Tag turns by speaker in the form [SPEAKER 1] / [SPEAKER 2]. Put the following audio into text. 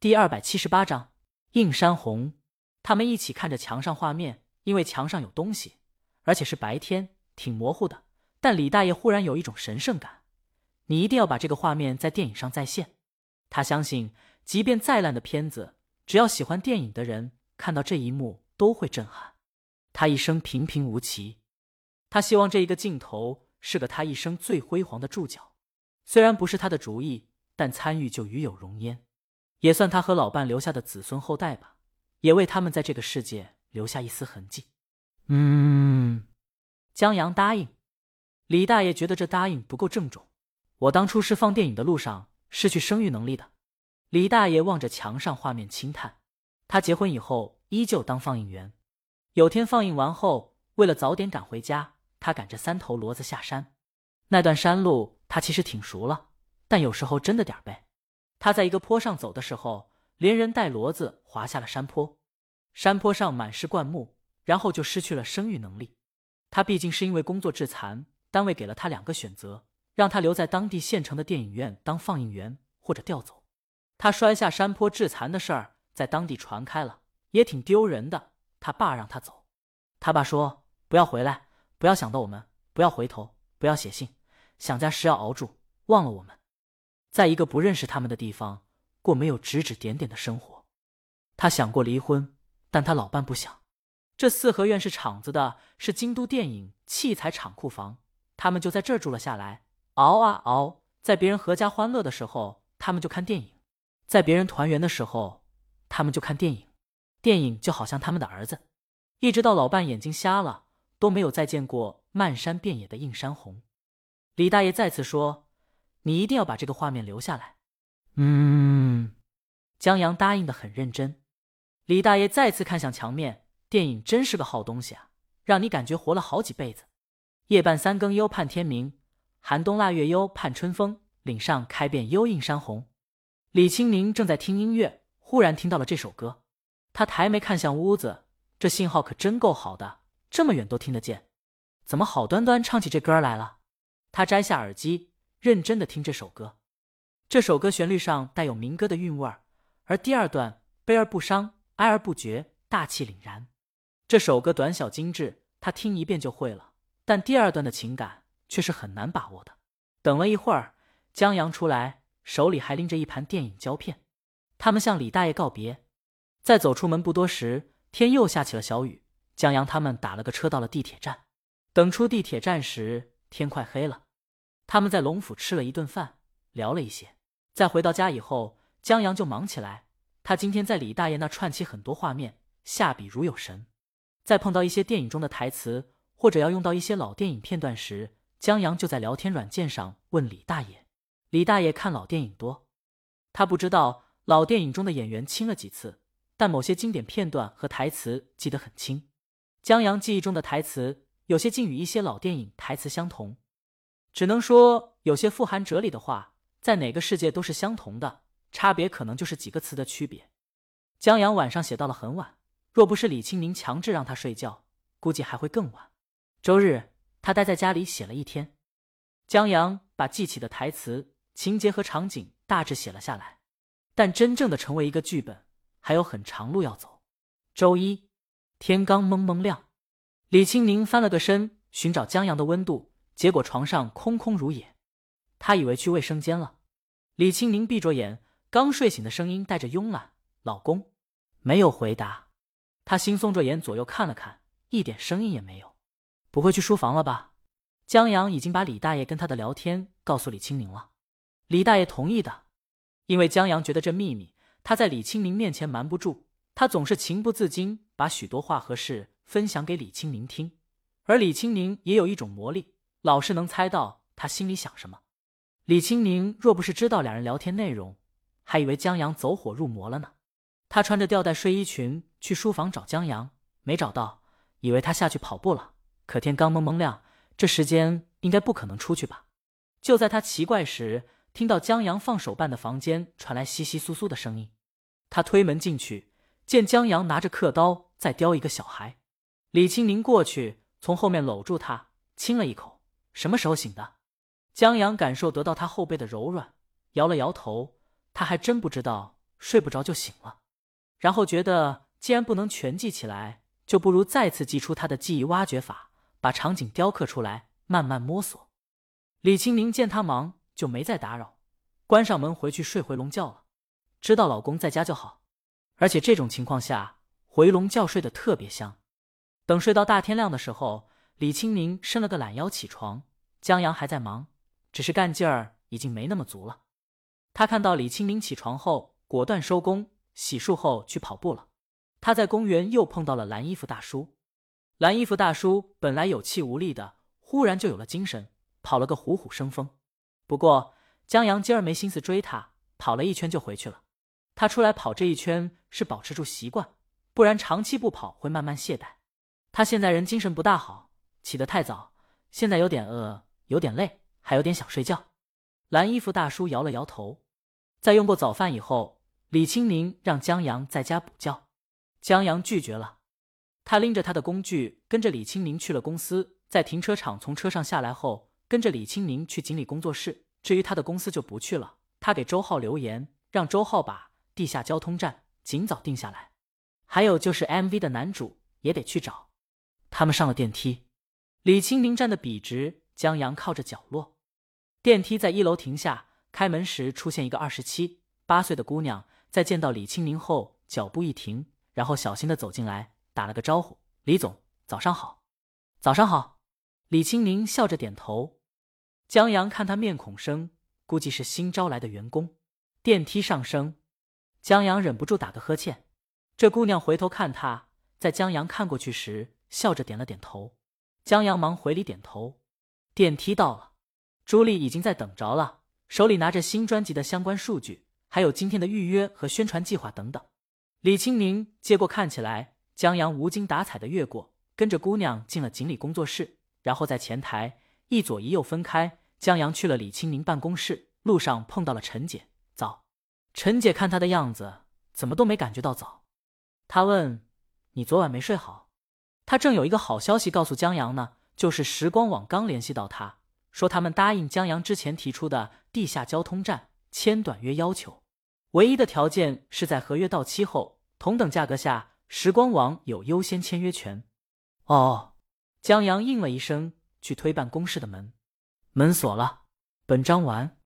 [SPEAKER 1] 第二百七十八章映山红。他们一起看着墙上画面，因为墙上有东西，而且是白天，挺模糊的。但李大爷忽然有一种神圣感，你一定要把这个画面在电影上再现。他相信，即便再烂的片子，只要喜欢电影的人看到这一幕都会震撼。他一生平平无奇，他希望这一个镜头是个他一生最辉煌的注脚。虽然不是他的主意，但参与就与有荣焉，也算他和老伴留下的子孙后代吧。也为他们在这个世界留下一丝痕迹。嗯，江阳答应。李大爷觉得这答应不够郑重。我当初是放电影的路上失去生育能力的。李大爷望着墙上画面轻叹。他结婚以后依旧当放映员。有天放映完后，为了早点赶回家，他赶着三头骡子下山。那段山路他其实挺熟了，但有时候真的点儿背。他在一个坡上走的时候。连人带骡子滑下了山坡，山坡上满是灌木，然后就失去了生育能力。他毕竟是因为工作致残，单位给了他两个选择，让他留在当地县城的电影院当放映员，或者调走。他摔下山坡致残的事儿在当地传开了，也挺丢人的。他爸让他走，他爸说不要回来，不要想到我们，不要回头，不要写信，想家时要熬住，忘了我们，在一个不认识他们的地方。过没有指指点点的生活，他想过离婚，但他老伴不想。这四合院是厂子的，是京都电影器材厂库房，他们就在这儿住了下来。熬啊熬，在别人阖家欢乐的时候，他们就看电影；在别人团圆的时候，他们就看电影。电影就好像他们的儿子，一直到老伴眼睛瞎了，都没有再见过漫山遍野的映山红。李大爷再次说：“你一定要把这个画面留下来。”嗯，江阳答应的很认真。李大爷再次看向墙面，电影真是个好东西啊，让你感觉活了好几辈子。夜半三更忧盼天明，寒冬腊月忧盼春风。岭上开遍幽映山红。李青宁正在听音乐，忽然听到了这首歌，他抬眉看向屋子，这信号可真够好的，这么远都听得见。怎么好端端唱起这歌来了？他摘下耳机，认真的听这首歌。这首歌旋律上带有民歌的韵味儿，而第二段悲而不伤，哀而不绝，大气凛然。这首歌短小精致，他听一遍就会了。但第二段的情感却是很难把握的。等了一会儿，江阳出来，手里还拎着一盘电影胶片。他们向李大爷告别，在走出门不多时，天又下起了小雨。江阳他们打了个车到了地铁站。等出地铁站时，天快黑了。他们在龙府吃了一顿饭，聊了一些。在回到家以后，江阳就忙起来。他今天在李大爷那串起很多画面，下笔如有神。在碰到一些电影中的台词，或者要用到一些老电影片段时，江阳就在聊天软件上问李大爷。李大爷看老电影多，他不知道老电影中的演员亲了几次，但某些经典片段和台词记得很清。江阳记忆中的台词，有些竟与一些老电影台词相同，只能说有些富含哲理的话。在哪个世界都是相同的，差别可能就是几个词的区别。江阳晚上写到了很晚，若不是李清明强制让他睡觉，估计还会更晚。周日，他待在家里写了一天。江阳把记起的台词、情节和场景大致写了下来，但真正的成为一个剧本，还有很长路要走。周一，天刚蒙蒙亮，李清明翻了个身寻找江阳的温度，结果床上空空如也。他以为去卫生间了，李清明闭着眼，刚睡醒的声音带着慵懒。老公没有回答，他惺忪着眼左右看了看，一点声音也没有。不会去书房了吧？江阳已经把李大爷跟他的聊天告诉李清明了，李大爷同意的，因为江阳觉得这秘密他在李清明面前瞒不住，他总是情不自禁把许多话和事分享给李清明听，而李清明也有一种魔力，老是能猜到他心里想什么。李清宁若不是知道两人聊天内容，还以为江阳走火入魔了呢。他穿着吊带睡衣裙去书房找江阳，没找到，以为他下去跑步了。可天刚蒙蒙亮，这时间应该不可能出去吧？就在他奇怪时，听到江阳放手办的房间传来窸窸窣窣的声音。他推门进去，见江阳拿着刻刀在雕一个小孩。李清宁过去，从后面搂住他，亲了一口。什么时候醒的？江阳感受得到他后背的柔软，摇了摇头。他还真不知道睡不着就醒了，然后觉得既然不能全记起来，就不如再次祭出他的记忆挖掘法，把场景雕刻出来，慢慢摸索。李清明见他忙，就没再打扰，关上门回去睡回笼觉了。知道老公在家就好，而且这种情况下回笼觉睡得特别香。等睡到大天亮的时候，李清明伸了个懒腰起床，江阳还在忙，只是干劲儿已经没那么足了。他看到李清明起床后，果断收工，洗漱后去跑步了。他在公园又碰到了蓝衣服大叔。蓝衣服大叔本来有气无力的，忽然就有了精神，跑了个虎虎生风。不过江阳今儿没心思追他，跑了一圈就回去了。他出来跑这一圈是保持住习惯，不然长期不跑会慢慢懈怠。他现在人精神不大好，起得太早，现在有点饿，有点累，还有点想睡觉。蓝衣服大叔摇了摇头。在用过早饭以后，李青明让江阳在家补觉，江阳拒绝了。他拎着他的工具，跟着李青明去了公司。在停车场从车上下来后，跟着李青明去经理工作室。至于他的公司就不去了。他给周浩留言，让周浩把。地下交通站尽早定下来，还有就是 MV 的男主也得去找。他们上了电梯，李清明站得笔直，江阳靠着角落。电梯在一楼停下，开门时出现一个二十七八岁的姑娘，在见到李清明后脚步一停，然后小心的走进来，打了个招呼：“李总，早上好。”“早上好。”李清明笑着点头。江阳看他面孔生，估计是新招来的员工。电梯上升。江阳忍不住打个呵欠，这姑娘回头看他，在江阳看过去时，笑着点了点头。江阳忙回礼点头。电梯到了，朱莉已经在等着了，手里拿着新专辑的相关数据，还有今天的预约和宣传计划等等。李清明接过，看起来江阳无精打采的越过，跟着姑娘进了锦鲤工作室，然后在前台一左一右分开。江阳去了李清明办公室，路上碰到了陈姐。早陈姐看他的样子，怎么都没感觉到早。她问：“你昨晚没睡好？”他正有一个好消息告诉江阳呢，就是时光网刚联系到他，说他们答应江阳之前提出的地下交通站签短约要求，唯一的条件是在合约到期后，同等价格下，时光网有优先签约权。哦，江阳应了一声，去推办公室的门，门锁了。本章完。